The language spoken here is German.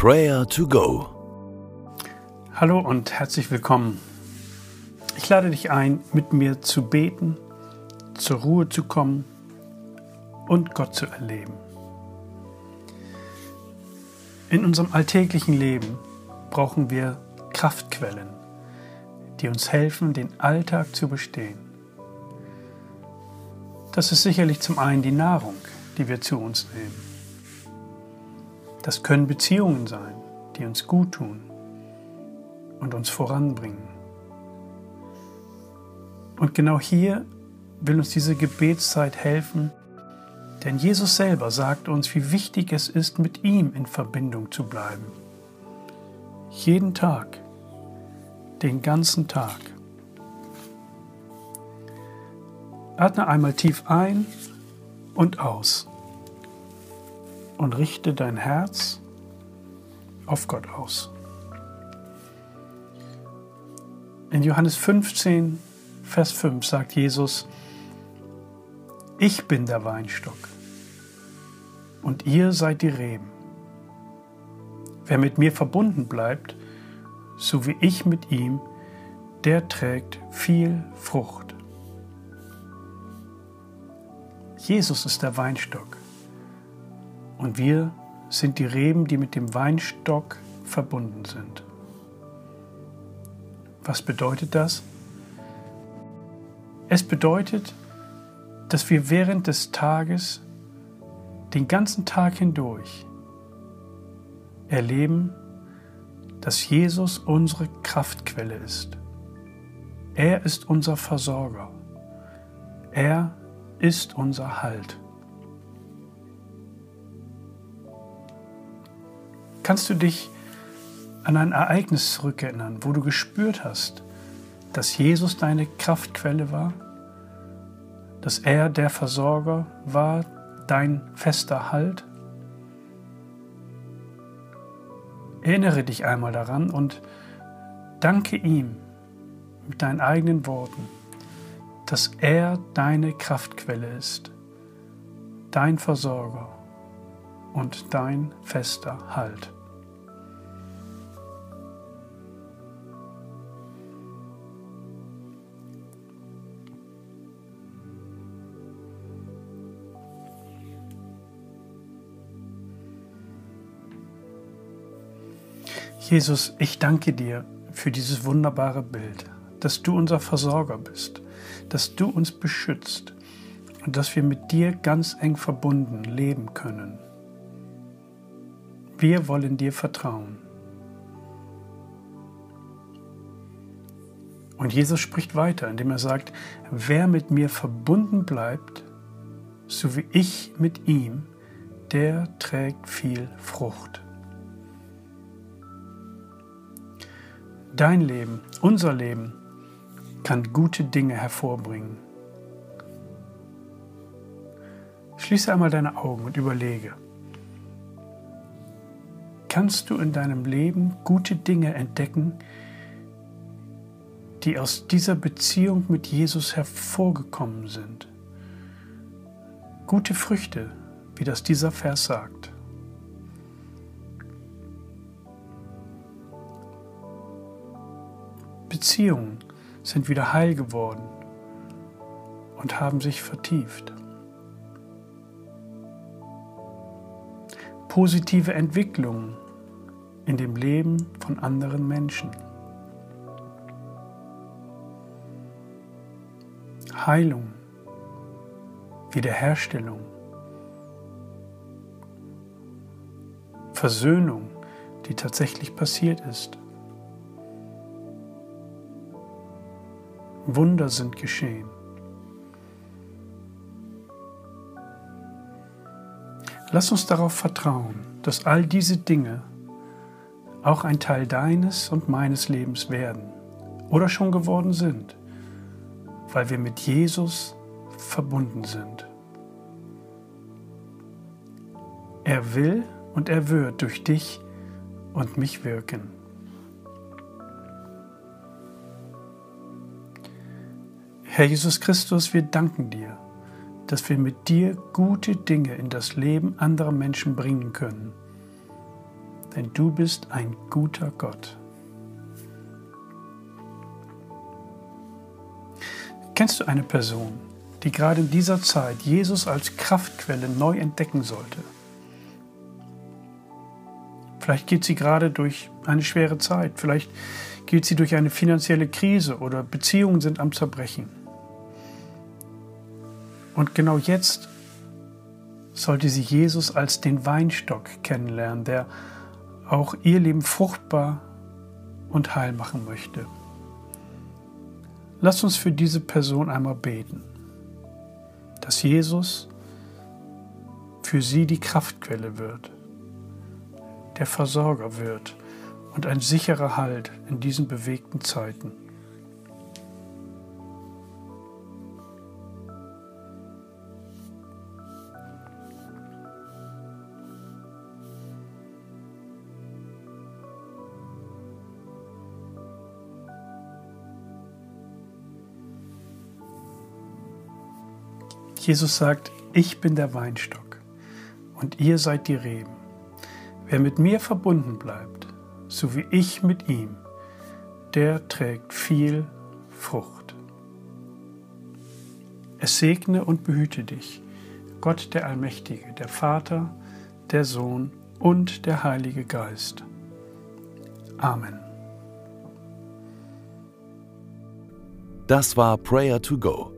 Prayer to Go. Hallo und herzlich willkommen. Ich lade dich ein, mit mir zu beten, zur Ruhe zu kommen und Gott zu erleben. In unserem alltäglichen Leben brauchen wir Kraftquellen, die uns helfen, den Alltag zu bestehen. Das ist sicherlich zum einen die Nahrung, die wir zu uns nehmen. Das können Beziehungen sein, die uns gut tun und uns voranbringen. Und genau hier will uns diese Gebetszeit helfen, denn Jesus selber sagt uns, wie wichtig es ist, mit ihm in Verbindung zu bleiben. Jeden Tag, den ganzen Tag. Atme einmal tief ein und aus und richte dein Herz auf Gott aus. In Johannes 15, Vers 5 sagt Jesus, ich bin der Weinstock und ihr seid die Reben. Wer mit mir verbunden bleibt, so wie ich mit ihm, der trägt viel Frucht. Jesus ist der Weinstock und wir sind die Reben, die mit dem Weinstock verbunden sind. Was bedeutet das? Es bedeutet, dass wir während des Tages, den ganzen Tag hindurch, erleben, dass Jesus unsere Kraftquelle ist. Er ist unser Versorger. Er ist unser Halt. Kannst du dich an ein Ereignis zurückerinnern, wo du gespürt hast, dass Jesus deine Kraftquelle war? Dass er der Versorger war, dein fester Halt? Erinnere dich einmal daran und danke ihm mit deinen eigenen Worten, dass er deine Kraftquelle ist, dein Versorger und dein fester Halt. Jesus, ich danke dir für dieses wunderbare Bild, dass du unser Versorger bist, dass du uns beschützt und dass wir mit dir ganz eng verbunden leben können. Wir wollen dir vertrauen. Und Jesus spricht weiter, indem er sagt, wer mit mir verbunden bleibt, so wie ich mit ihm, der trägt viel Frucht. Dein Leben, unser Leben kann gute Dinge hervorbringen. Schließe einmal deine Augen und überlege, kannst du in deinem Leben gute Dinge entdecken, die aus dieser Beziehung mit Jesus hervorgekommen sind? Gute Früchte, wie das dieser Vers sagt. Beziehungen sind wieder heil geworden und haben sich vertieft. Positive Entwicklungen in dem Leben von anderen Menschen. Heilung, Wiederherstellung, Versöhnung, die tatsächlich passiert ist. Wunder sind geschehen. Lass uns darauf vertrauen, dass all diese Dinge auch ein Teil deines und meines Lebens werden oder schon geworden sind, weil wir mit Jesus verbunden sind. Er will und er wird durch dich und mich wirken. Herr Jesus Christus, wir danken dir, dass wir mit dir gute Dinge in das Leben anderer Menschen bringen können. denn du bist ein guter Gott. Kennst du eine Person, die gerade in dieser Zeit Jesus als Kraftquelle neu entdecken sollte? Vielleicht geht sie gerade durch eine schwere Zeit, vielleicht geht sie durch eine finanzielle Krise oder Beziehungen sind am Zerbrechen. Und genau jetzt sollte sie Jesus als den Weinstock kennenlernen, der auch ihr Leben fruchtbar und heil machen möchte. Lasst uns für diese Person einmal beten, dass Jesus für sie die Kraftquelle wird, der Versorger wird und ein sicherer Halt in diesen bewegten Zeiten. Jesus sagt, ich bin der Weinstock und ihr seid die Reben. Wer mit mir verbunden bleibt, so wie ich mit ihm, der trägt viel Frucht. Es segne und behüte dich, Gott der Allmächtige, der Vater, der Sohn und der Heilige Geist. Amen. Das war Prayer to Go